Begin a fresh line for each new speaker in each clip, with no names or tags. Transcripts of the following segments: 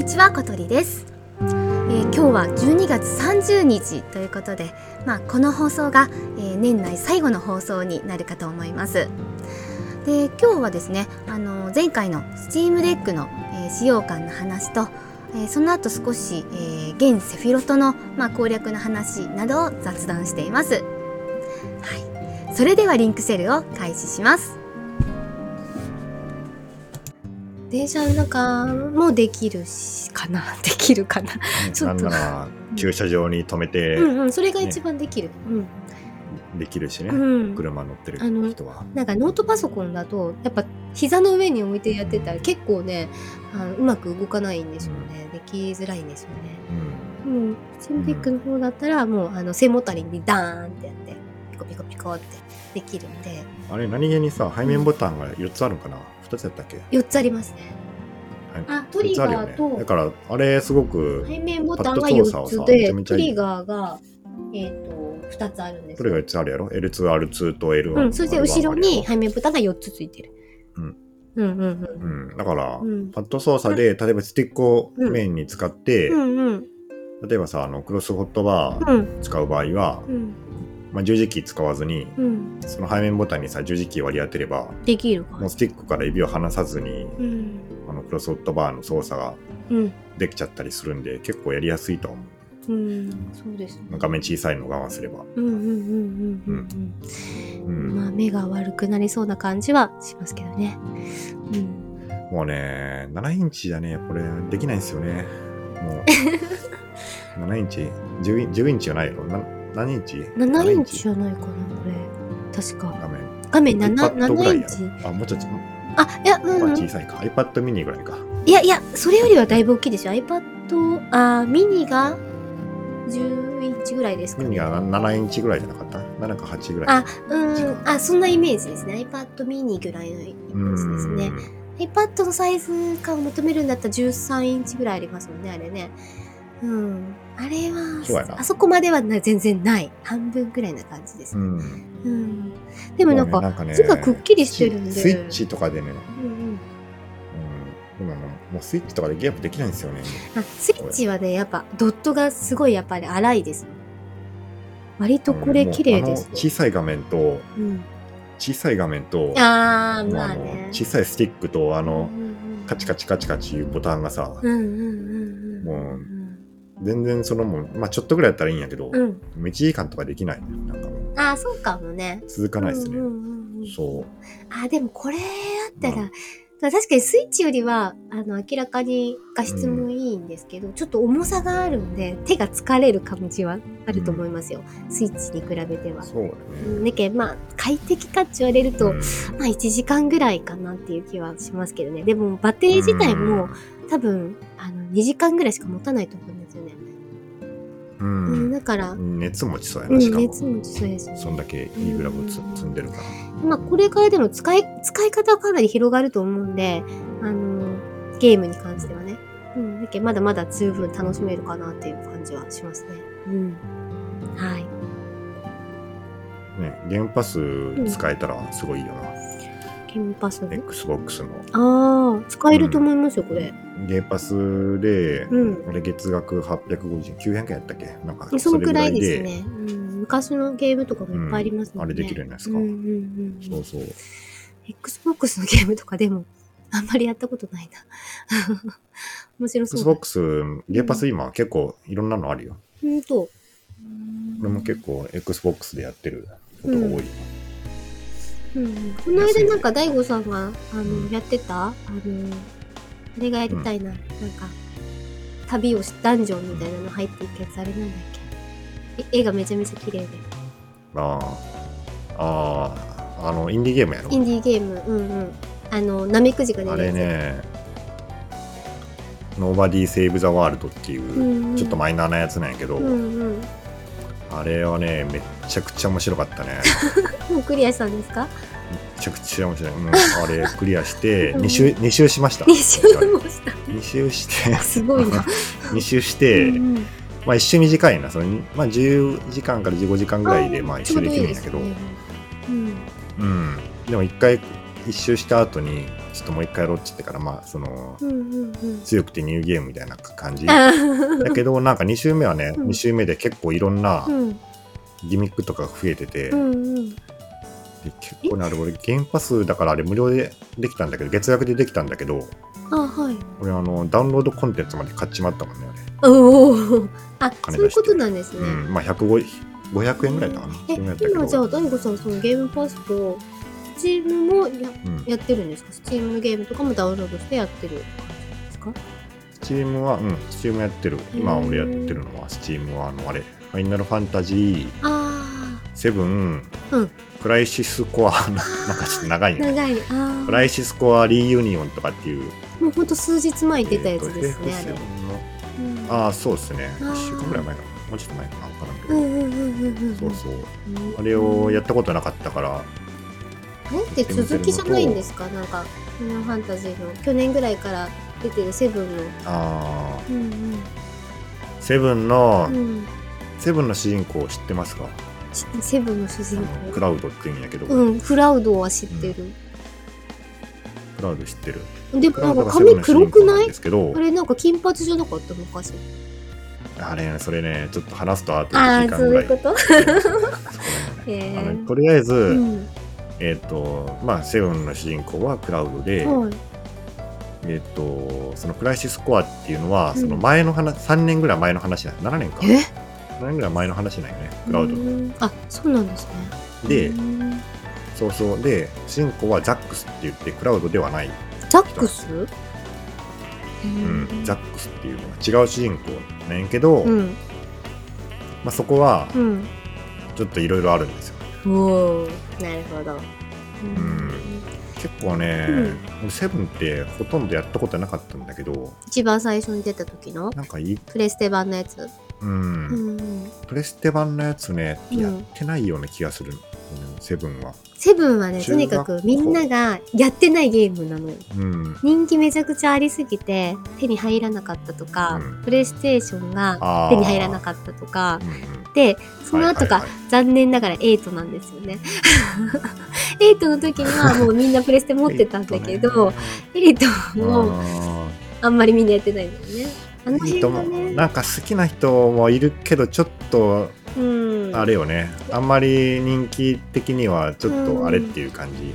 にちは、小鳥です、えー今日は12月30日ということで、まあ、この放送が、えー年内最後の放送になるかと思います。で今日はですねあの前回の Steam デックの、えー使用感の話と、えーその後少し、えー幻セフィロトの、まあ、攻略の話などを雑談しています。はい、それではリンクシェルを開始します。電車の中もできるしかな。できるかな。ちょっと。
駐車場に止めて
うんうんそれが一番できる、
できるしね、
うん、うん、
車乗ってる人は。
なんかノートパソコンだとやっぱ膝の上に置いてやってたら結構ねあのうまく動かないんですよね、できづらいんですよね。
うん。
うん。 Steam Deck の方だったらもうあの背もたれにダーンってやってピコピコピコってできるんで。
あれ何気にさ背面ボタンが4つあるんかな？2つやったっけ
？4つありますね。あトリガーと
ね、だからあれすごく
背面ボタンが
パッド操作
4
をさ
つでトリガーがえっ、と2つあるんです
それが4つあるやろ？L2R2 と L1
うん、そして後ろに背
うん
面ボタンが4つついてる。
うん。
うんうん
うん、だから、
うん。
パッド操作で例えばスティックをメインに使って、
うん。うんうん。
例えばさあのクロスホットバー
うん。
使う場合は、
うん。
まあ、十字キー使わずに
うん。
その背面ボタンにさ十字キー割り当てれば
できるか
もうスティックから指を離さずに
うん。
あのクロスホットバーの操作が
うん。
できちゃったりするんで結構やりやすいと思う
うん。そうですね。
画面小さいのを我慢すれば、
うんうんうんうんうん
う
うん。
ん
まあ目が悪くなりそうな感じはしますけどね。うん。
もうね7インチじゃねこれできないんですよねもう 7インチ？10, イン10インチじゃないよな何インチ
7インチじゃないかなこれ。確か。
画面
画面 7,
iPad ぐら
7インチ。
ろあもうちょっと、
あいやうん、う
小さいか iPad mini ぐらいか
いやいやそれよりはだいぶ大きいですよ。iPad あーミニが10インチぐらいですかね。
ミニが7インチぐらいじゃなかった ?7 か8ぐらい
あ、うん、あ、そんなイメージですね。iPad mini ぐらいのイメージですね。iPad のサイズ感を求めるんだったら13インチぐらいありますもんね、あれね。うん。あれは、あそこまではな全然ない。半分ぐらいな感じです。
う
うん。
ん
でもなんか、
ねなんかね
字がくっきりしてるんで。
スイッチとかでね、
うんうん。
ももうスイッチとかでゲームできないんですよね
あ、スイッチはね、やっぱ、ドットがすごいやっぱり荒いです。割とこれ綺麗です。
小さい画面と
うん。
小さい画面と
あまあね。
小さいスティックとあのカチカチカチカチいうボタンがさ、
うんうんうんうん。
もう全然そのもう、まあ、ちょっとぐらいやったらいいんやけど、
うん。
もう1時間とかできないなんかもう
あー、そうかもね。
続かないですね、
うんうんうんうん
そう
あ、でもこれあったら、
うん
確かにスイッチよりは、あの、明らかに画質もいいんですけど、ちょっと重さがあるんで、手が疲れる感じはあると思いますよ。スイッチに比べては。
そうだね、
うんだけど、まあ、快適かって言われると、
うん
まあ、1時間ぐらいかなっていう気はしますけどね。でも、バッテリー自体も、多分、あの、2時間ぐらいしか持たないと思うんですよね。
う
うん、
ん、
だから、
熱持ちそうや
うん、
なしかも、
熱持ちそうですよね。
そんだけいいグラブを積んでるから
まあ、これからでも使い、使い方はかなり広がると思うんで、あのゲームに関してはね。うん。だけどまだまだ十分楽しめるかなっていう感じはしますね。うん。はい。
ねゲームパス使えたらすごいいいよな、
ゲームパスの
？XBOX の
ああ、使えると思いますよ、これ。
ゲームパスで、
うん。
俺月額850、900円やったっけ？なんか
そのくらいですね。うん。昔のゲームとかもいっぱいありますもんね。
うんあれできるじゃないですか？
うんうんうんうん。
そうそう。
Xbox のゲームとかでも、あんまりやったことないな。面白そうだ。
Xbox、ゲームパス今結構いろんなのあるよ。
ほんと。
俺も結構 Xbox でやってることが多い。
うん、この間なんか大悟さんがあのやってたあのあれがやりたいな、なんか旅をしダンジョンみたいなの入っていくやつあれなんだっけ？え絵がめちゃめちゃ綺麗で。
ああ、ああ、あの、インディーゲームやろ？
インディーゲーム。うんうん。あのナメクジが出
あ
るやつ。
れね、Nobody Save the World っていう、
うんうん。
ちょっとマイナーなやつなんやけど、
うんうん。
あれはね、めっちゃくちゃ面白かったね。
もうクリアしたんですか？
めちゃくちゃ面白い。うん、あれ クリアして、
うん。
2周、二周しました。
2周もした。
2周して、
すごいな。
2周して、
うんうん。
まあ一周短いな、そのまあ10時間から15時間ぐらいでまあ一周できるんだけど、
ちょうどいいですね
うん。でも一回一周した後にちょっともう一回やろうって言ってからまあその
うんうんうん。
強くてニューゲームみたいな感じ。だけどなんか2周目はね、
うん。
2周目で結構いろんな
うん。
ギミックとかが増えてて、
うんうん
で結構ねあれ俺ゲームパスだからあれ無料でできたんだけど月額でできたんだけど
あはい。
俺あのダウンロードコンテンツまで買っちまったもんねあ
おおあそういうことなんですね、
れ、うん、まあ105 500円ぐらいだかな、
え今じゃあ大悟さんそのゲームパスとスチームもや
うん、
やってるんですか？スチームのゲームとかもダウンロードしてやってる感じですか？
スチームはうんスチームやってる。今俺やってるのはスチームはあのあれファイナルファンタジー。
あ
7、
うん。
クライシスコア なんかちょっと長いね。
あ長い。あ
クライシスコアリユニオンとかっていう。
あもうほんと数日前に出たやつですね、あれ。
FF7 の。
うん。
ああそうですね。
あー。
1週間ぐらい前かなもうちょっと前かな。分からんけど、
うんうんうんうんうん。
そうそう。
うん
あれをやったことなかったから。
あれって続きじゃないんですか？なんかファイナルファンタジーの。去年ぐらいから出てるセブンの。
ああ
うん
セブンの、
うん。うん
セブンの主人公知ってますか？
しセブンの主
あ
人
のク
公
ラウドって言うんやけど、
うんクラウドは知ってる、
クラウド知ってる。
でもなんか髪黒くない？あれなんか金髪じゃなかった昔
あれねそれねちょっと話すとあと
あ
1
あ
時間ぐらい。
そういうこと？
そこら辺ね
へ
あの
ー
とりあえず、
うん。
えっ、とまあセブンの主人公はクラウドで、
はい。
えっ、とそのクライシスコアっていうのは、
うん。
その前の話3年ぐらい前の話な7年か
え
7年ぐらい前の話なんよね。クラウド、
うんあそうなんですね。
で、
うん。
そうそう。で主人公はザックスって言ってクラウドではない、
ザックス？
う
うん
ザックスっていうのが違う主人公なんやけど、
うん。
まあ、そこは
うん。
ちょっといろいろあるんですよ。
おー。なるほど。
ん。結構ね、
うん。
俺セブンってほとんどやったことなかったんだけど
一番最初に出た時の？
なんかいい、
プレステ版のやつ？
うん。
うん
プレステ版のやつね、
うん
やってないような気がする、うんセブンは。
セブンはねとにかくみんながやってないゲームなのよ。
うん。
人気めちゃくちゃありすぎて手に入らなかったとか、
うん。
プレイステーションが手に入らなかったとか。でその後が残念ながら8なんですよね。8の時には もうみんなプレステ持ってたんだけど、8も
あ
あんまりみんなやってないんだよね。あの
ーいい
辺
と思う。なんか好きな人もいるけどちょっと
うん。
あれよね、あんまり人気的にはちょっとあれっていう感じ、ね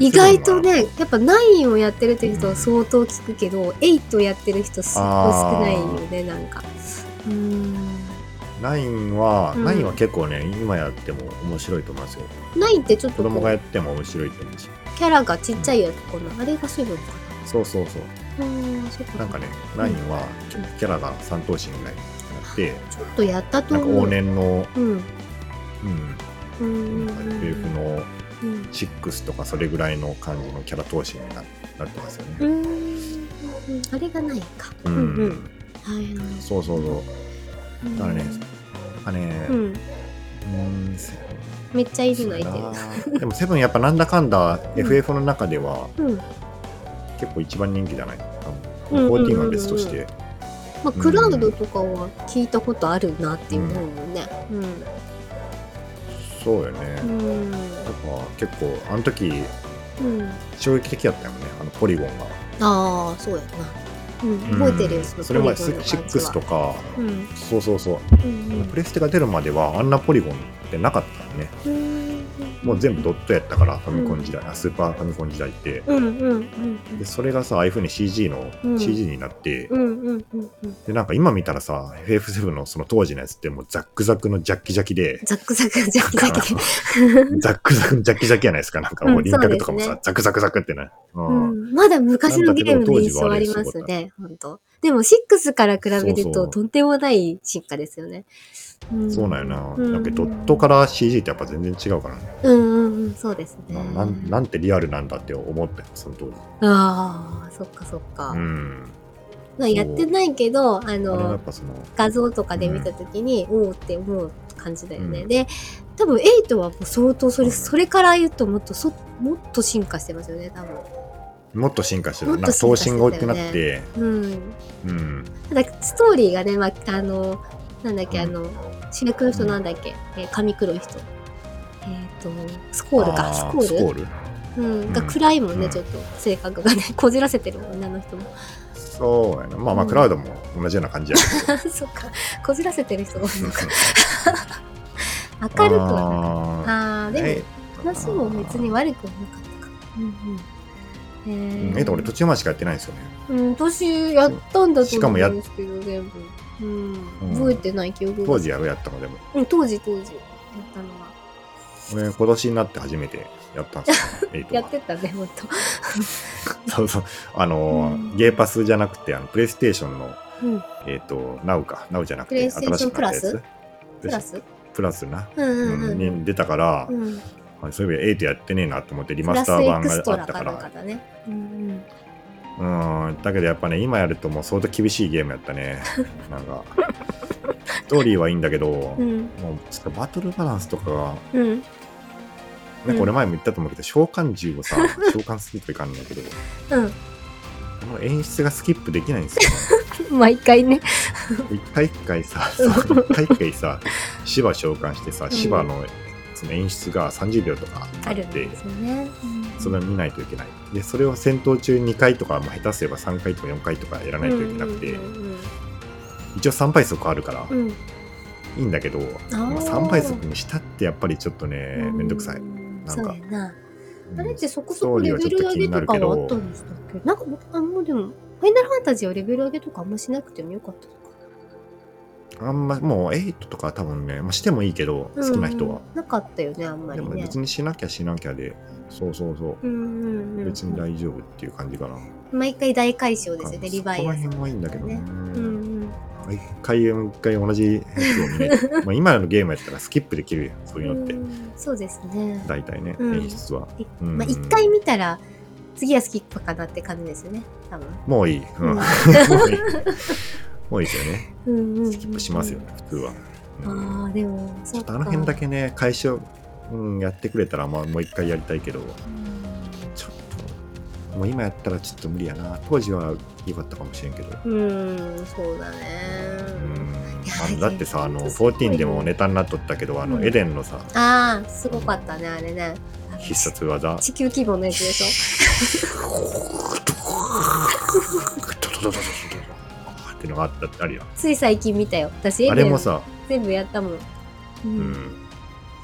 意外とねやっぱ9をやってるっていう人は相当聞くけど、8をやってる人すっごい少ないよねなんか。うん。
ナインは、
うん。
ナインは結構ね今やっても面白いと思いますよ。
9ってちょっと
子供がやっても面白いと思うし。
キャラがちっちゃいやつかな。あれがセブンか
そうそうそう
なうんか
ねナインはキャラが3頭身ぐらいになって
ちょっとやったと思う。
往年の、
うん。
うん、
うん
なんか FF の
うん。
6とかそれぐらいの感じのキャラ頭身にななってますよね。
うん。あれがないか。
う
うんん。うんはい
そうそうそう。
うん
だからね、なん。かね、
うん。
うん、せ
めっちゃいる。のいて
でもセブンやっぱなんだかんだ
うん。
FF の中では
るうん
結構一番人気じゃない
うんうんうん。うん
14は別として。
まあクラウドとかは聞いたことあるなっていう思うよね
そうよね。
うん。うん
なんか結構、あの時
うん。
衝撃的だったよね、あのポリゴンが。
ああそうやな。うん覚えてるよ
うん
そ
れ前
ポリゴンの感じは。
6とか、
うん。
そうそうそう、
うん
プレステが出るまではあんなポリゴンってなかったのね。
うん
もう全部ドットやったから、ファミコン時代、あスーパーファミコン時代って。
うんうんうん
で、それがさ、ああいう風に CG の、
うん
CG になって、
うんうんうんうん
で、なんか今見たらさ、FF7 のその当時のやつってもうザックザクのジャッキジャキで、
ザックザクジャキジャキで
ザックザクのジャッキジャキやないですか。なんかもう輪郭とかもさ、
うんそうです
ザクザクザクってね。うん
うんまだ昔のゲームの印象ありますね、本当。でも6から比べるととんでもない進化ですよね。ん
そうなんよな。
うん
なんかドットから CG ってやっぱ全然違うからね。
うんうんうん、そうですね。
ななんなんてリアルなんだって思ったよ、その当時。
ああ、そっかそっか。
うん。
まあやってないけど、あの、画像とかで見たときに、おおって思う感じだよね。
うん
で、多分8はもう相当それ、それから言うともっとそ、もっと進化してますよね、多分。
もっと進化してる。なんか頭
進化してたよね
身が大きくなって、
うん。
うん。
ただストーリーがね、まあ、あのなんだっけ、
うん。
あの主役の人なんだっけ、えー髪黒い人。えっ、とスコールか。
あ
スコール？
スコール？
うん、が
うん。
暗いもんね、
うん。
ちょっと。性格がね。こじらせてる女の人も。
そうやな。まあまあ、
うん。
クラウドも同じような感じやけど。
そっか。こじらせてる人が多いのか。明るくはな
あ
あーでも
え
話も別に悪くはなかったか。うんうんえ
えっと、俺途中までしかやってないんですよね。
うん、年やったんだと
しかもやっ
思うんですけど全部、うん。
うん。
覚えてない記憶が。
当時やろ、やったのでも。
うん、当時当時やったのは。
俺、今年になって初めてやったんですよ。
やってたねほんと。
そうそう。あのー、
うん。
ゲーパスじゃなくて、あの、プレイステーションの、
うん。
えっ、と、ナウか。ナウじゃなくて、
プレイステーション
新しくなったやつ。
プラス？
プラス？な。
うんうんうん、
に出たから、
うん、
あそういえば8やってねえなと思ってリマスター版があったか
ら。うん
うん。だけどやっぱね今やるともう相当厳しいゲームやったね。なんかストーリーはいいんだけど、
うん。うん
もうちょっとバトルバランスとかが
うん。
なんか俺前も言ったと思うけど、召喚獣をさ 召喚するといかんんだけど。
うん。
この演出がスキップできないんですよ、
毎回ね。
一回一回さ一回一回さ芝召喚してさ
ん
芝のその演出が30秒とかあ
あるん
って、
ね、
それを見ないといけない。で、それを戦闘中2回とか、まあ、下手すれば3回とか4回とかやらないといけなくて、
うん
一応3倍速あるから
うん。うん
いいんだけど、
ー。
まあ3倍速にしたってやっぱりちょっとね、めんどくさい。
うん
な。ん。か
あれってそこそこレベル上げとかはあったんでしたっけ？なんか、あ、もうでも、ファイナルファンタジーはレベル上げとかあんましなくてもよかった
あんま、もう8とかは多分ね、まあ、してもいいけど、
な。
好きな人は。
うんなかったよね、あんまりね
でも別。にしなきゃしなきゃで、そうそうそう。
うん。
別に大丈夫っていう感じかな。
毎回大解消ですよね、リバイアス。
この辺はいいんだけどね。
うんうん。
一回一回同じやつを見れる。まあ今のゲームやったらスキップできるやん、そういうのって。
うんそうですね。
大体ね、
うん
演出は。
い
うん
まあ、一回見たら、次はスキップかなって感じですよね、多分。
もういい。うん
うん
もういい。もういいですよね。
うんうんうん
スキップしますよね、普通は。うん
ああ、でも、
ちょっとあの辺だけね、解消、うん、やってくれたら、まあ、もう一回やりたいけど、
うん
ちょっと、もう今やったらちょっと無理やな。当時は良かったかもしれんけど。
うん、そうだね。
うんあのだってさ、あの、
ほんとすごいね
14でもネタになっとったけど、あの、
うん
エデンのさ、
ああ、すごかったね、あれね。
必殺技。
地球規模のやつでし
っていうのがあったってあるよ。
ょつい最近見たよ。私、
あれもさ、
全部やったもん。う。
うんん、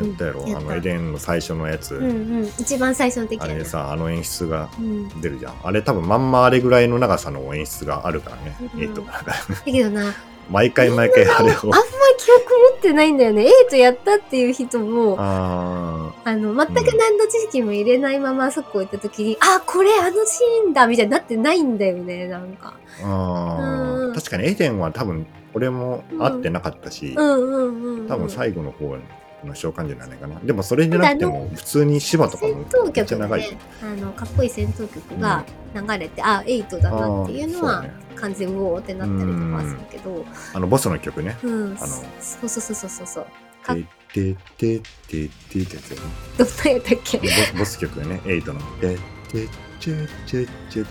やったやろ？
やった
あの、エデンの最初のやつ。
うんうん。一番最初の時
あれさ、あの演出が
うん。
出るじゃん。あれ多分まんまあれぐらいの長さの演出があるからね。
うん
えっと、なんか
だけどな、
毎回毎回あれを
あん。ま記憶持ってないんだよね。エイトやったっていう人も、
あ
あの、全く何の知識も入れないままあそこ行った時に、あ、これあのシーンだみたいになってないんだよね、なんか。
ーあ
うん
ー。確かにエデンは多分俺も会ってなかったし、
うんうんうん、うん。
多分最後の方の召喚じゃないかな。でもそれでなくても普通に芝とかも
戦闘
めっち
曲が
ゃ長いよ
ね。、あの、かっこいい戦闘曲が流れて、あ、エイトだなっていうのは完全ウォーってなったりとかはするけど、
あのボスの曲ね。
うん、
あの
そうそうそうそうそうそう。か
てってってってってってやつよね。
どんなやったっけ？
ボボス曲ね、エイトの。てってちゅちゅちゅ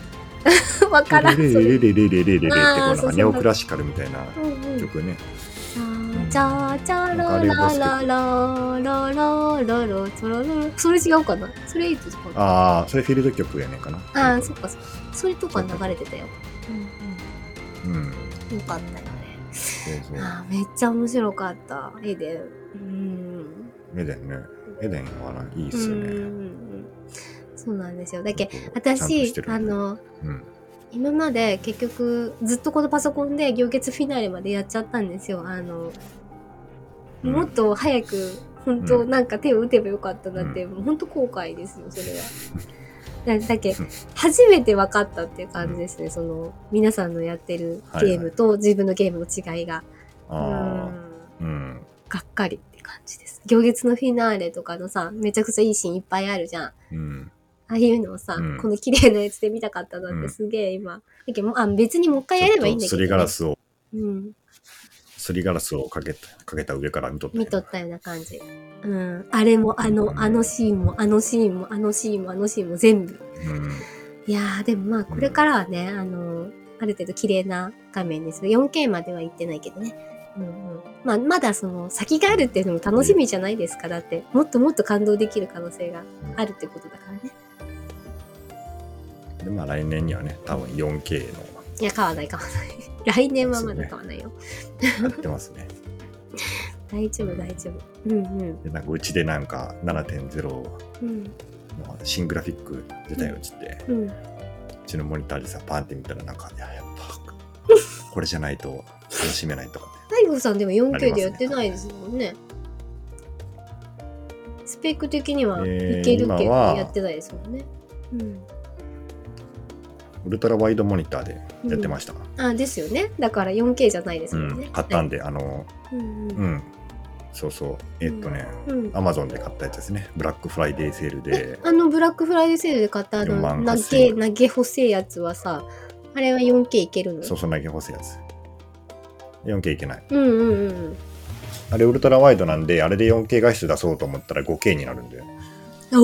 わからん。
レレレレレレレってこうなんかネオクラシカルみたいな
うんうん
曲ね。
チャチャーララララララララチャラララそれ違うかなそれエイトか
ああ、それフィールド曲やねんかな。
ああ、そっかそっか。それとか流れてたよ。うん
うん。
うん。よかったよね。
そうそう。
ああ、めっちゃ面白かった。エデン。うん。
エデンね。エデンはないいっすよね。
うんそうなんですよ。だけ私、あの、
うん。
今まで結局ずっとこのパソコンで行月フィナーレまでやっちゃったんですよ。あの、もっと早く本当
うん
なんか手を打てばよかったなって、もう本当後悔ですよそれは。だだけ
うん
初めて分かったっていう感じですね、その皆さんのやってるゲームと自分のゲームの違いが。
ああ。
うん
うん。
がっかりって感じです。行月のフィナーレとかのさめちゃくちゃいいシーンいっぱいあるじゃん。
うん。
ああいうのをさ、
うん
この綺麗なやつで見たかったなっ
うん
てすげえ今。だけどあ別にもう一回やればいいんだけど、
すりガラスを、
うん。
すりガラスをかけた、かけた上から見とったよ
見とったような感じ。うん。あれも、あの、あのシーンも、あのシーンも、あのシーンも、あのシーンも全部。
うん。
いやー、でもまあ、これからはね、あの、ある程度綺麗な画面です。4K までは行ってないけどね。うんうん。まあ、まだその、先があるっていうのも楽しみじゃないですか。だって、もっともっと感動できる可能性があるってことだからね。
でまあ来年にはね、多分 4K の
いや買わない買わない来年はまだ買わないよ、
やってますね。
大丈夫大丈夫。うんうん。
で、なんかうちでなんか7.0の
うん。
新グラフィック出たよっつって、う
うん
ちのモニターでさ、パンって見たらなんか、いや、やっぱ、これじゃないと楽しめないとかって。
大悟さんでも
あり
4K
ますね
でやってないですもんね。スペック的には
えー
いけるけどやってないですもんね、うん
ウルトラワイドモニターでやってました。
あですよね。だから 4K じゃないです
う
もんね、
ん、買ったんで、あの、
うん
うん、そうそう、えっとね、
うん。うん。
アマゾンで買ったやつですね。ブラックフライデーセールで、
あのブラックフライデーセールで買ったあ
4
の
万
投
8000
げ投げ細いやつはさあれは 4K いけるの？
そうそう投げ干すやつ。4K いけない。
うんうんうん
あれウルトラワイドなんで、あれで 4K 画質出そうと思ったら 5K になるんで、
おお、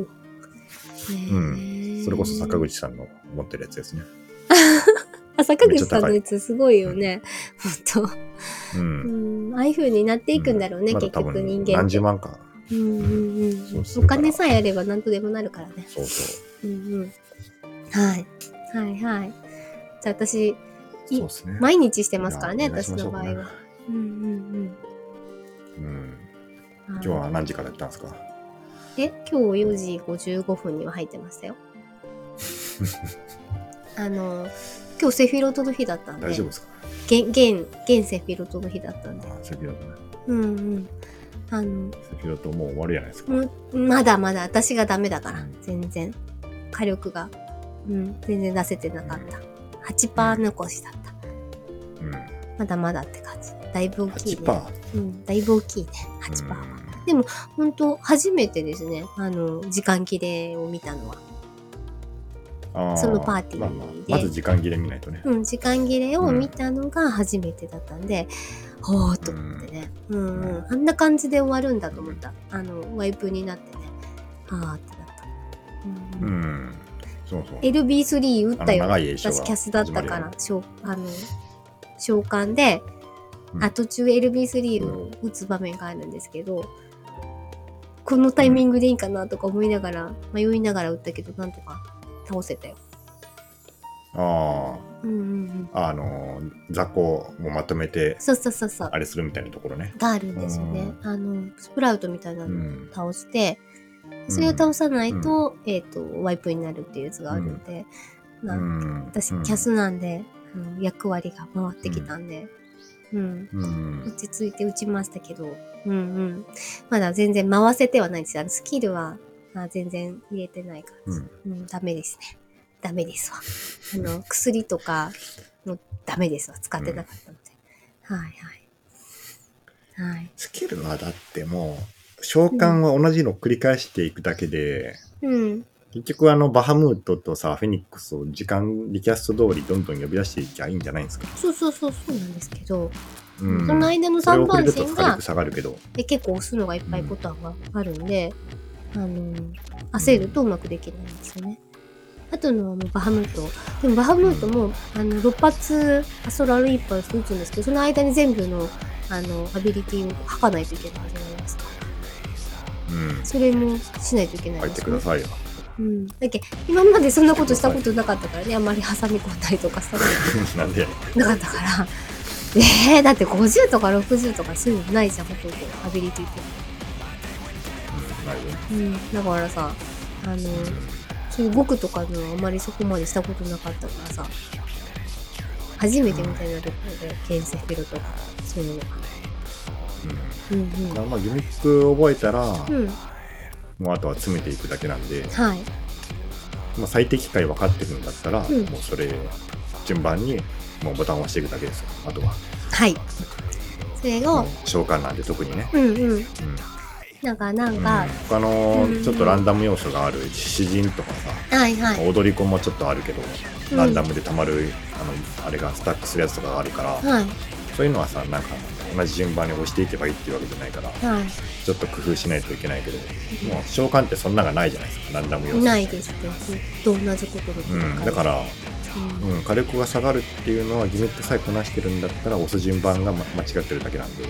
うんそれこそ坂口さんの持ってるやつですね。
あ坂口さんのやつすごいよね。本
う。
当。うん。んああいう風になっていくんだろうね、結
まだ多分
局人間
何十万か。
うんうんうん
そうそう
お金さえあれば何とでもなるからね。
そうそう。
うんうん。はい。はいはい。じゃあ私
ね。
毎日してますからね私の場合は。うんうん
うん。
うん。
今日は何時からやったんですか？
え今日4時55分には入ってましたよあの今日セフィロトの日だったんで。
大丈夫ですか？
現現現セフィロトの日だったんで。
あセフィロトね。
うんうん。あの
セフィロトもう終わるじゃないですか。
もうまだまだ私がダメだから
うん。
全然。火力が、うん、全然出せてなかった。8%残しだった。
うん。
まだまだって感じ。だいぶ大きいね。
8%。
うん、だいぶ大きいね。8%は、本当初めてですね。あの時間切れを見たのは。
あ
そのパーティー
まあまあ
で
まず時間切れ見ないとね。
うん、時間切れを見たのが初めてだったんで、ほーっと思ってね、うんうん
うん
あんな感じで終わるんだと思った。あの、ワイプになってね、はーってなった。
う
うん
ん。そうそう。
LB3 打ったよ。私キャスだったから
始まるよ、
召あの召喚で、
うん
あ途中 LB3 を打つ場面があるんですけど、このタイミングでいいかなとか思いながら、迷いながら打ったけど、なんとか倒せたよ。
あ
うんうんうん。
あ、あの、雑魚をまとめて、
そうそうそうそう。
あれするみたいなところね。
があるんですよね。あの、スプラウトみたいな
う
のを
ん。
倒して、それを倒さないと、えっ、と、ワイプになるっていうやつがあるんで、まあ、
うん
私、
うん
キャスなんで、あの役割が回ってきたんで、うん、
うん。
落ち着いて打ちましたけど、うんうん。まだ全然回せてはないです。あの、スキルは、あ全然入れてない感じ。うん、ダメですね。ダメですわ。あの、薬とかもダメですわ。使ってなかったので。はいはい。はい。
スキルはだってもう、召喚は同じのを繰り返していくだけで、
うん。
結局あのバハムートとさ、フェニックスを時間、リキャスト通りどんどん呼び出していきゃいいんじゃないんですか？
そうそうそうそうなんですけど、
うん。
その間の3
それを遅れ
番線が
ると火力下がるけど。
で結構押すのがいっぱいボタンがあるんで、あの焦るとうまくできないんですよね。あとのはもうバハムート。でもバハムートも、あの6発アストラルイーパー打つんですけど、その間に全部のあのアビリティを吐かないといけないじゃないですか。
うん。
それもしないといけない
入っ
です
てくださいよ。
うん。だっけ今までそんなことしたことなかったからね、あんまり挟み込んだりとかさ、
なんで
なかったから。えー、だって50とか60とかそういうのないじゃん、ほとんど。アビリティって。
うんないよね。
うん、だからさ、あの、そういう僕とかのはあまりそこまでしたことなかったからさ、初めてみたいになるので、ケンセフィルとか、そういうのが。うん
うん。だからまあギミック覚えたら、
うん。うん。
もうあとは詰めていくだけなんで、
はい。
まあ、最適解分かってるんだったら、
うん
もうそれ順番にもうボタンを押していくだけですよあとは
はい。それを
召喚なんで特にね、
うんうん。
うん
なんか、なん
うん
か、
他の
うん
ちょっとランダム要素がある詩人とかさ、
はいはい。
踊り子もちょっとあるけど、
うん
ランダムでたまるあのあれがスタックするやつとかがあるから、
はい。
そういうのはさなんか同じ順番に押していけばいいっていうわけじゃないから
は
ちょっと工夫しないといけないけどもう召喚ってそんながないじゃないですかランダム要
い。
素
ないですね。ずっと同じことで
うん、だから、
うん
うん、火力が下がるっていうのはギミックさえこなしてるんだったら押す順番が、ま、間違ってるだけなんで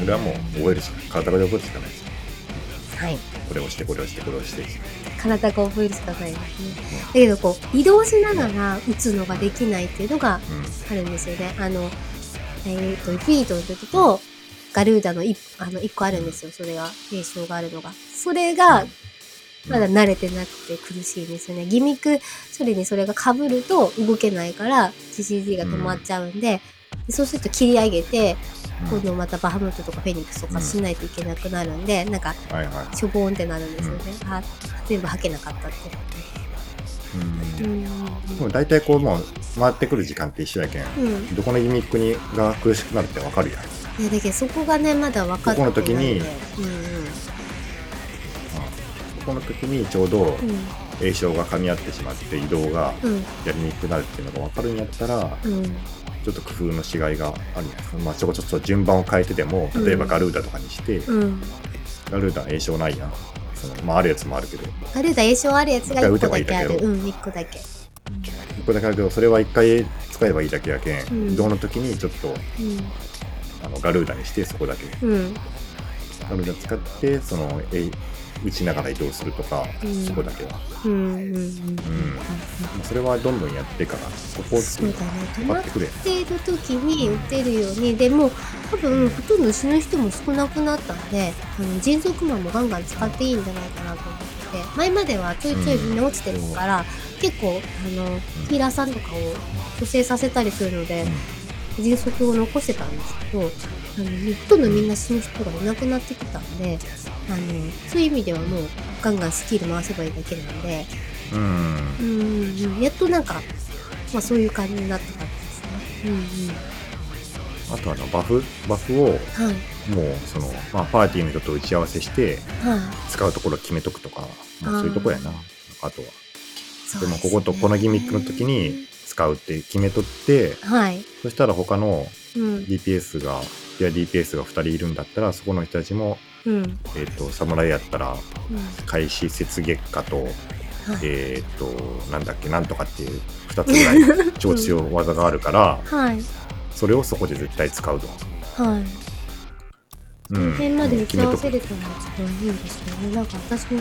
それはもう覚えるしか体で覚えるしかないです
はい。
これを押してこれを押してこれを押して
体が覚えるしかないですね。だけどこう移動しながら打つのができないっていうのが
うん
あるんですよね。あの、えっ、と、フィートの時と、ガルーダの一あの一個あるんですよ。それが、名称があるのが。それが、まだ慣れてなくて苦しいんですよね。ギミック処理にそれが被ると動けないから、CCD が止まっちゃうんで、でそうすると切り上げて、
うん
今度またバハムートとかフェニックスとかしないといけなくなるんで、なんか。しょぼーんってなるんですよね。あ、全部吐けなかったって。
うん
うん。
でも大体こうもう回ってくる時間って一緒やけん、
うん。
どこのギミックにが苦しくなるってわかるやん。
いやだけどそこがねまだ分かってない
ここの時に
うん
ここの時にちょうど
うん
栄称が噛み合ってしまって移動が
うん
やりにくくなるっていうのが分かるんやったら、
うん
ちょっと工夫の違いがあるんやまあちょこちょっと順番を変えてでも例えばガルーダとかにして、
うん。
ガルーダ栄称ないやん。そのまああるやつもあるけど。
ガルーダ栄称あるやつが1個だけあるうん1個だけ。
一個だけあるけどそれは一回使えばいいだけやけん、
うん。
移動の時にちょっとあのガルーダにしてそこだけ。
うん。うん
ガルーダ使ってそのえ打ちながら移動するとか、
うん。
そこだけは、
うんうんうん
うん。まあそれはどんどんやってからここって
そうだね。止まっ
分かってくれ。
ている時に打てるようにでも多分ほとんど死ぬ人も少なくなったのであの迅速マンもガンガン使っていいんじゃないかなと思ってて前まではちょいちょいみんな落ちてるから結構あのヒーラーさんとかを蘇生させたりするので迅速を残してたんですけどあのほとんどみんな死ぬ人がいなくなってきたんであのそういう意味ではもうガンガンスキル回せばいいだけなんで。
うん。
うんうんやっとなんか、まあ、そういう感じになった感じですね。うん
あとあのバフバフを
うん、はい。
もうその、まあ、パーティーの人と打ち合わせして
はい。
使うところ決めとくとか、まあ、そういうとこやな。あとは。
そう
ですもこことこのギミックの時に使うって決めとって
はい、
そしたら他の
うん、
DPS がいや DPS が2人いるんだったらそこの人たちも、
うん、
えっと侍やったら
うん、
開始雪月下と,、
はい、
えっとなんだっけなんとかっていう2つぐらい超強い技があるから
はい、
それをそこで絶対使うと。
はい。
う
この辺まで打ち合わせれたのが一番いいんですけどね。なんか私も、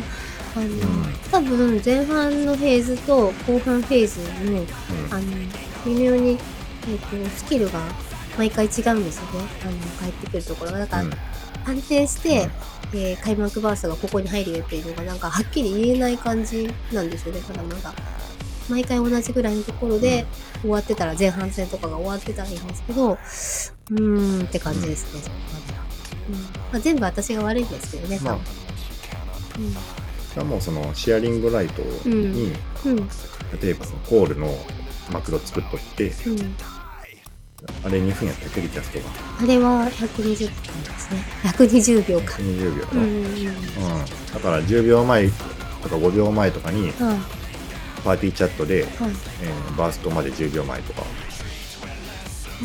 あの、
ん
多分前半のフェーズと後半フェーズの、
うん
あの、微妙に、えっ、と、スキルが毎回違うんですよね。あの、帰ってくるところが。だか安定して、えー開幕バーストがここに入るよっていうのがなんかはっきり言えない感じなんですよね、ただまだ。毎回同じぐらいのところで終わってたら、前半戦とかが終わってたらいいんですけど、うーんって感じですね、そこまでは。うんまあ、全部私が悪いんですけどね、
まあ
多分
それはもうそのシェアリングライトに、
うん。うん。
例えばそのコールのマクロ作っとって
うん。
あれ2分やったっけリキャストが
あれは120分ですね。120秒か。
20秒
うんう
うん
んうん。
だから10秒前とか5秒前とかに
はい。
パーティーチャットで、
はい。
えーバーストまで10秒前とか、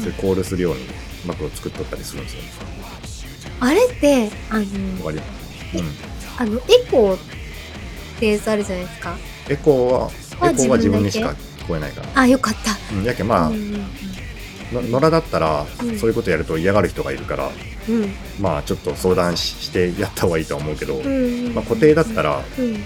それコールするようにマクロ作っとったりするんですよ
あれって、あの、
わかりうん
あの、エコーってやつあるじゃないですか。
エコーは
あ
エコーは自分にしか聞こえないから
あ、よかった。
うん、やけんまあ、
うんうん
の野良だったら、
うん
そういうことやると嫌がる人がいるから
うん。
まあちょっと相談ししてやった方がいいとは思うけど、
うん。
まあ、固定だったら、
うん。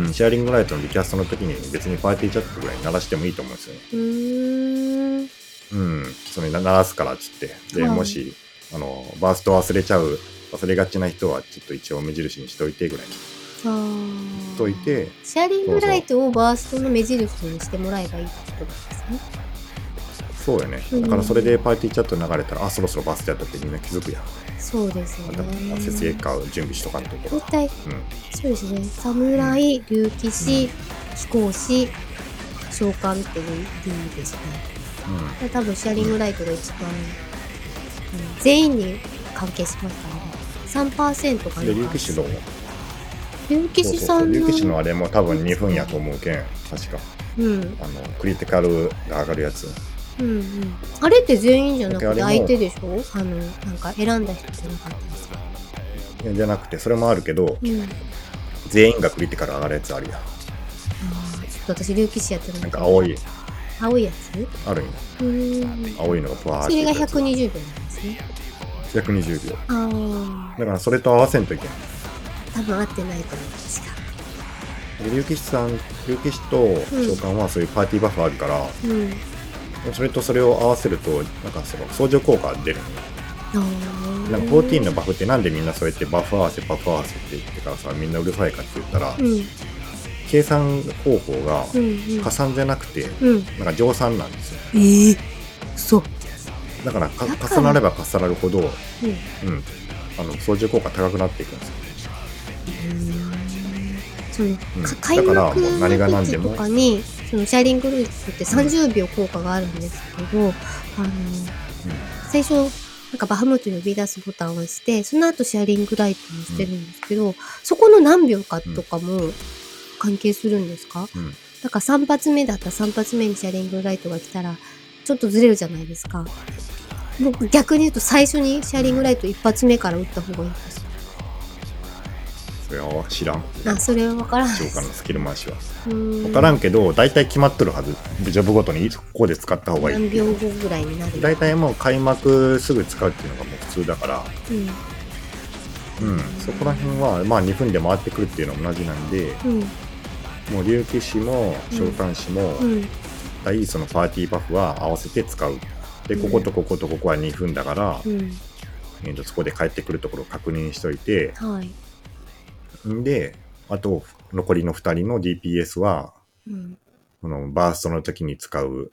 うん、シアリングライトのリキャストの時に別にパーティーチャットぐらい鳴らしてもいいと思うんですよね。
うーん。
うん、それ鳴らすからっつって。で、
はい
もし、あの、バースト忘れちゃう、忘れがちな人はちょっと一応目印にしといてぐらいにし
あー
といて、
シアリングライトをバーストの目印にしてもらえばいいってことですね。
そうよね。
うん
だからそれでパーティーチャット流れたら、あ、そろそろバーストやったってみんな気づくやん。
そうですよね。
節月化を準備しとかんところ。
絶対、
うん。
そうですね。侍、竜騎士、飛行士、召喚っていう理由ですね。
うん。
多分シェアリングライトが一番、うん全員に関係しますからね。3%かな。
で、竜騎士の、
竜騎
そうそうそう、
士さんの。
竜騎士のあれも多分2分やと思うけん、確か。
うん。
あの、クリティカルが上がるやつ。
うんうん。あれって全員じゃなくて相手でしょ？あの、なんか選んだ人じゃなかったですか？
いやじゃなくて、それもあるけど、
うん。あ
全員がクリティカル上がるやつあるやん。
ーちょっと私、竜騎士やってる
なんか青い、
青いやつ？
あるん。青いのがブワーっ
それが
ていくやつ。
120秒なんですね。
120秒。
ああ。
だからそれと合わせんといけん。
多分合ってないと思う、確か。
で竜騎士さん竜騎士と召喚はそういうパーティーバフあるから、
うん
それとそれを合わせるとなんかその相乗効果が出るなんか14のバフってなんでみんなそうやってバフ合わせバフ合わせって言ってからさみんなうるさいかって言ったら、
うん。
計算方法が
うんうん。
加算じゃなくて
うん。
なんか乗算なんですよ。
ええそう
だから。重なれば重なるほど、うん、
うん。
あの相乗効果高くなっていくんですよ。うん。だから
幕
もう何が何でも
そのシャーリングルーツって30秒効果があるんですけど、あの最初なんかバハムートに呼び出すボタンを押してその後シェアリングライトをしてるんですけど、そこの何秒かとかも関係するんですか、
うん。
だから3発目だったら3発目にシェアリングライトが来たらちょっとずれるじゃないですか。僕逆に言うと最初にシェアリングライト1発目から打った方がいいんです
それは知らん。
あそれは分からない
召喚のスキル回しは。
分
分からんけど大体決まっとるはず。ジョブごとにここで使った方がいい。
何秒後ぐらいになる
大体もう開幕すぐ使うっていうのがもう普通だから。
うん。
うん。そこら辺はまあ2分で回ってくるっていうのは同じなんで
うん。
もう竜騎士も召喚士も
うん。
大そのパーティーバフは合わせて使う。で
うん。
こことこことここは2分だから、
うん。
えーとそこで帰ってくるところを確認しといて
はい。
んであと残りの2人の DPS は
うん。
このバーストの時に使う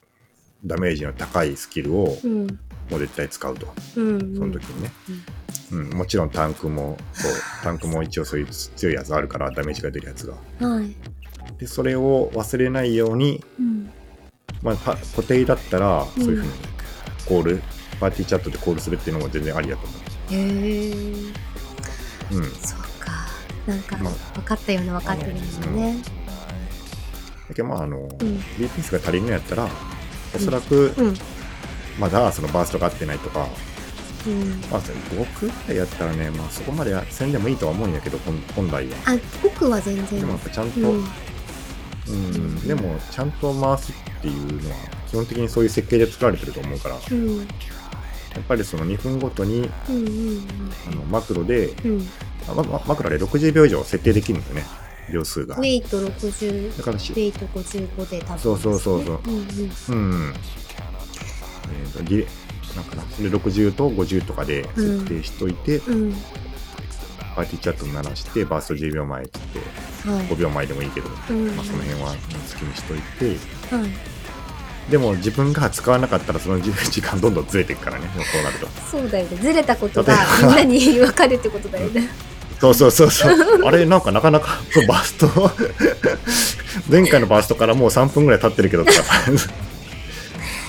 ダメージの高いスキルを
うん。
もう絶対使うと。
うん。
その時にね、うん。もちろんタンクもそうタンクも一応そういう強いやつあるからダメージが出るやつが。
はい。
でそれを忘れないように、
うん。
まあ、パ固定だったら
うん。
そういうふうにコール、パーティーチャットでコールするっていうのも全然ありだと思
へえ
う、うん、
そうかなんか
まあ
分かったような分かってるんだね。
だけどまああの、
うん。
DPS が足りるのやったらおそらく
うん。
まだそのバーストが合ってないとか、
うん。
まあ、5区ぐらいやったらね、まあ、そこまでせんでもいいとは思うんやけど本本来は。
あ僕は全然。
でもやっぱちゃんと、
うん。
うん、でもちゃんと回すっていうのは基本的にそういう設計で作られてると思うからや
うん。
っぱりその2分ごとに
うんうん。
あのマクロで
うん
ままマクロで60秒以上設定できるんだよね。秒数が。
ウェイト60
だからし
ウェイト55で多分
そうそうそうそう。
うんうん。
うん、うんえーとギレなんかな。で60と50とかで設定しといて、
うん。
パーティーチャット鳴らしてバースト10秒前って言って
はい。
5秒前でもいいけど、
うん。
まあ、その辺は好きにしといて。
はい。
でも自分が使わなかったらその時時間どんどんずれていくからね。そうなると。
そうだよね。ずれたことがみんなに分かるってことだよね
そうそうそうそう。あれなんかなかなかバースト。前回のバーストからもう3分ぐらい経ってるけどとか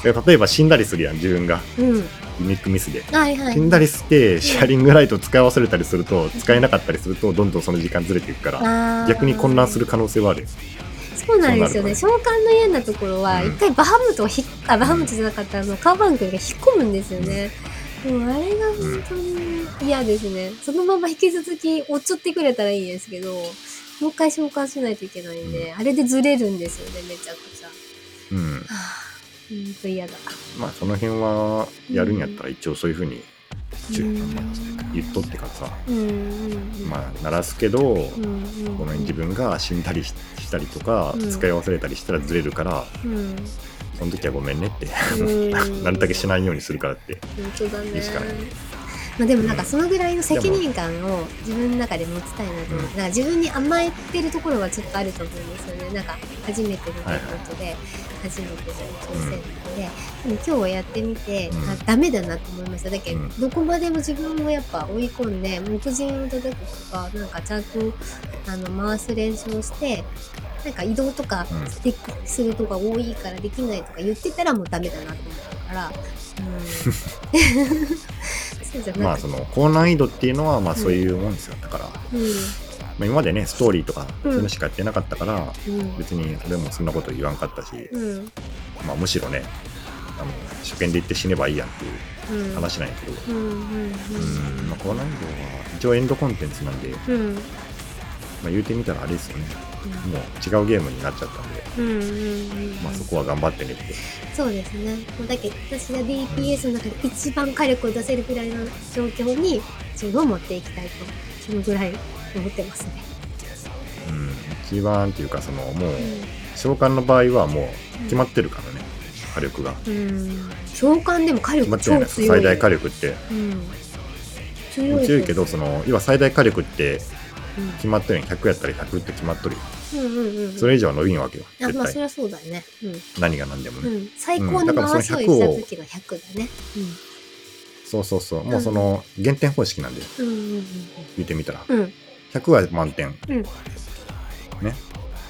で例えば死んだりするやん自分が。
うん。
ギミックミスで。
はいはい。
死んだりしてシェアリングライトを使い忘れたりすると使えなかったりするとどんどんその時間ずれていくから逆に混乱する可能性はあるよ
そうなんですよね。召喚の嫌なところは
うん。
一回バハムトをひっあバハムトじゃなかったあのカーバン君が引っ込むんですよね、もうあれが本当に嫌ですね、そのまま引き続き追っちゃってくれたらいいんですけどもう一回召喚しないといけないんで、あれでずれるんですよねめちゃくちゃ。
うん。
はあほんと嫌だ。
まあその辺はやるんやったら一応そういうふうに言っとってからさ。
うんうんうん。
まあ鳴らすけど
うんうん。
ごめん自分が死んだりししたりとか
うん。
使い忘れたりしたらずれるから。
うん
その時はごめんねって。
うん。
なるだけしないようにするからって。
本当だね。
いいしかない
まあでもなんかそのぐらいの責任感を自分の中で持ちたいなと思って、なんか自分に甘えてるところはちょっとあると思うんですよね。なんか初めてのことで、初めての挑戦なので、でも今日はやってみて、
うん。
あダメだなと思いました。だけど、
うん。
どこまでも自分をやっぱ追い込んで目次を叩くとかなんかちゃんとあの回す練習をしてなんか移動とかするとか多いからできないとか言ってたらもうダメだなと思ったから、うん、そうじゃなくて、
まあその高難易度っていうのはまあそういうもんですよ。だから、ま
うん。
あ、今までねストーリーとか
うん。
そういうのしかやってなかったから、
うん。
別に俺もそんなこと言わんかったし、
うん。
まあ、むしろねあの初見で行って死ねばいいやんっていう
うん。
話なんやけど、高難易度は一応エンドコンテンツなんで、
うんうん。
まあ、言うてみたらあれですよねもう違うゲームになっちゃったんで、
うんうんうん
まあ、そこは頑張ってねって。
そうですね。もうだけど私が DPS の中で一番火力を出せるぐらいの状況に自分を持っていきたいとそのぐらい思ってますね。
うん、一番っていうかそのもう召喚の場合はもう決まってるからね火力が。
うん。召喚でも火力
決まってる
超強い
最大火力って。
うん。強い
強いけどその要は最大火力って
うん
決まってるやん。100やったら100って決まっとるよ
うんうんうん
それ以上は伸びんわけよ。
あまあそりゃそうだね。うん。
何が何でもね。
うん、最高の
うん。だからその
回しを
100を
した時が100だね。
そうそうそう。もうその減点方式なんで
うん。うんうん
言ってみたら。
うん。うん。
100は満点。
うん。
ね。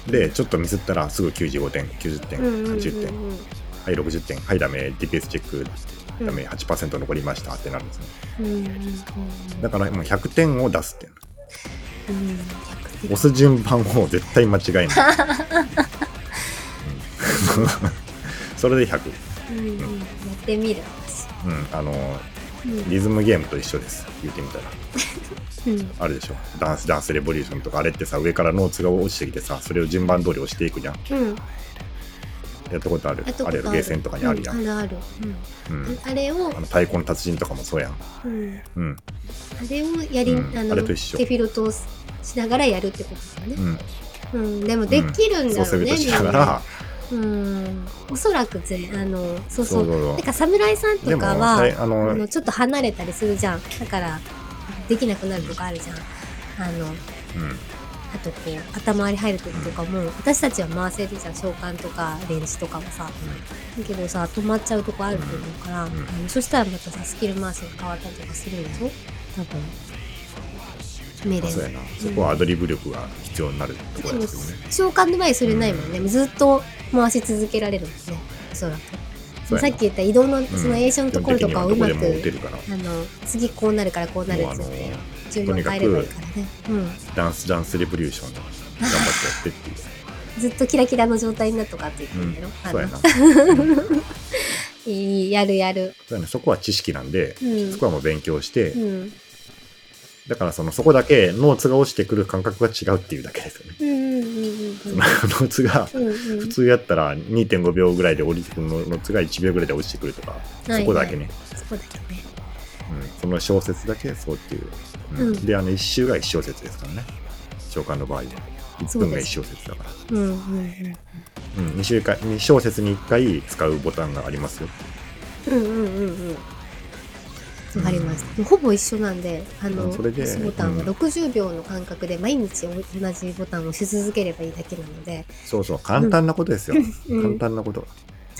でちょっとミスったらすぐ95点90点
うんうんうんうん
80点はい60点はいダメ。DPS チェック。ダメ。8%残りましたってなるんですね。
うんうんうん
だからもう100点を出すって
うん
押す順番を絶対間違えない、うん。それで100、
うんうん。やってみる。私。
うん、あの
うん。
リズムゲームと一緒です。言ってみたら。
うん。
あるでしょ。ダンスダンスレボリューションとかあれってさ上からノーツが落ちてきてさそれを順番通り押していくじゃん。
うん。
やったことある。あれやろゲーセンとかにあるやん、
うんあるある。
うん。
うん。あれを
あの太鼓の達人とかもそうやん。
うん。
うん。
あれをやり
うん。
あの
あれと一緒。
デフィロトをしながらやるってことだよね。
うん。
うん。でもできるん
そう
だろうね。
するとしな。
うん。おそらくぜあのそうそう。
そうそうそう。
なんか侍さんとかは
あ
あ
の
のちょっと離れたりするじゃん。だからできなくなるとかあるじゃん。あの
うん
あとこう頭割り入る時とかも私たちは回せるじゃん召喚とかレンジとかもさ。だけどさ止まっちゃうとこあると思うから、
ん。
あのそしたらまたさスキル回しが変わったりとかするんでしょ多分命令
そそこはアドリブ力が必要になるところですよね、
召喚の場合それないもんね、ずっと回し続けられるもんね。おそらく。
そうやな。
さっき言った移動の
ん。
そのエーションのところとかをうまく、あの次こうなるからこうなるっつって
もうあの
順番変えればいいからね、
ダンスダンスレボリューション頑張ってやってっていう。
うん、ずっとキラキラの状態になっとかって言って
うんん
だよ、あ
そうや
の。
な
いいやるやる。
そうやね。そこは知識なんで、
うん。
そこはもう勉強して、
うん。
だからそのそこだけノーツが落ちてくる感覚が違うっていうだけですよね。
うんうんうん
そのノーツが
うんうん。
普通やったら2.5秒ぐらいで降りてくるノーツが1秒ぐらいで落ちてくるとか、
はい
そこだけね、
そこだけね。
うん、その小説だけそうっていう。うん。
うん。
で、あの1周が1小節ですからね。召喚の場合は。1分が1小節だから。
うんうんうん
うん、2, 週間2小節に1回使うボタンがありますよ。
うんうんうんうん。わかりました、ほぼ一緒なんであの
うんそれで
ボタンは
うん。
60秒の間隔で毎日同じボタンを押し続ければいいだけなので、
そうそう、簡単なことですよ。
うん。
簡単なこと。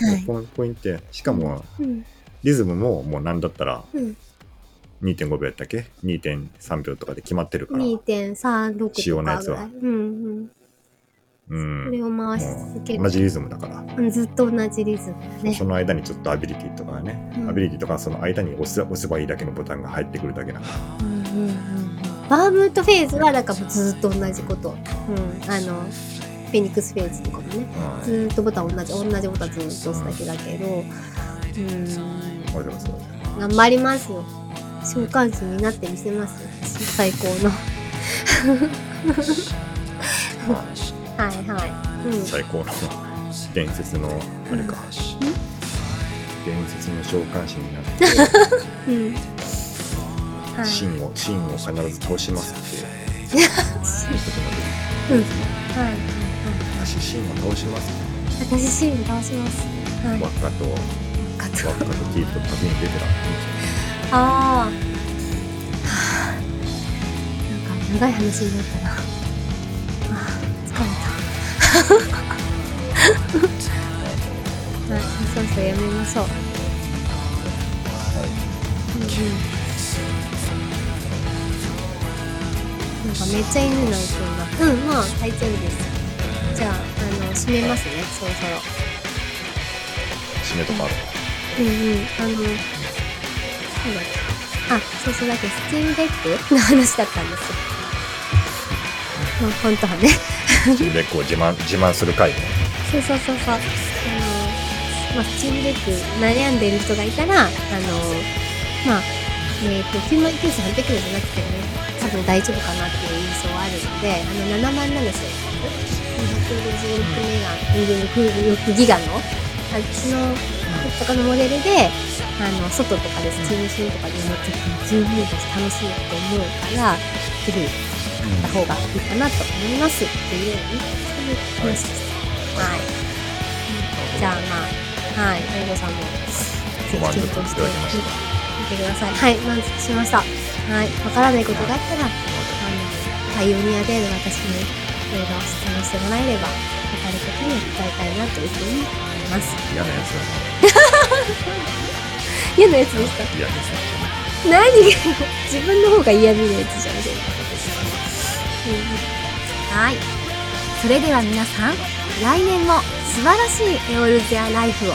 はい。
ポインポイント。しかも、
うん。
リズムももう何だったら
うん、
2.5秒やったっけ ?2.3 秒とかで決まってるから。
2.36
仕様
と
のやつは。
かぐらい、うんうん、
うん。
それを回し続ける。
同じリズムだから。
うんずっと同じリズムだね。
その間にちょっとアビリティとかね、
うん。
アビリティとかその間に押せ押せばいいだけのボタンが入ってくるだけだから。
うんうんうん。うんバームートフェーズはだからもうずっと同じこと、うん、あのフェニックスフェーズとかもね。ずーっとボタン同じ同じボタンずっと押すだけだけど。うん。
わかります
頑張りますよ召喚師になってみせます。最高の。はいはい、うん、
最高の伝説のあれか。伝説の召喚師になって、
うん。はい。
真を、真を必ず倒しますって。いうことまで。
うん。はい。
私、真を倒します。
私シーン倒します。はい。
輪っかと、輪っかと。ティープと旅に出てらいいんですよ
ああ、はあ、なんか長い話になったな。ああ、疲れた。はい、そろそろやめましょう。うんうん。なんかめっちゃ犬鳴いてんだ。うん、まあ大丈夫です。じゃあ、あの、閉めますね、そろそろ。
締めとかある。
うんうん、あの、あ、そうそう、だって Steam Deck の話だったんですよ。まあ、本当はね。
スチームデックを自慢、自慢する回ね。
そうそうそうそう。あの、まあ、 Steam Deck 悩んでる人がいたら、あの、まあ、えっ、と、9万9800円じゃなくてね、多分大丈夫かなっていう印象はあるので、あの、7万7千256メガ、26ギガの、あっちの、とかのモデルで、あの、外とかでスチームシーンとかでも十分だし楽しいと思うから、ぜひ、あった方がいいかなと思いますっていうねそういう話でしたはい、じゃあまあはい。大悟さんもぜひ検討してみてください。はい。満足しました。はい。わからないことがあったらあのパイオニアで私にいろいろ質問してもらえれば分かることに伝えたいなというふうに思います。
嫌なやつだ
嫌なやつでした。
な嫌ですね
何が自分の方が嫌味なやつじゃんそれはい。それでは皆さん来年も素晴らしいエオルゼアライフを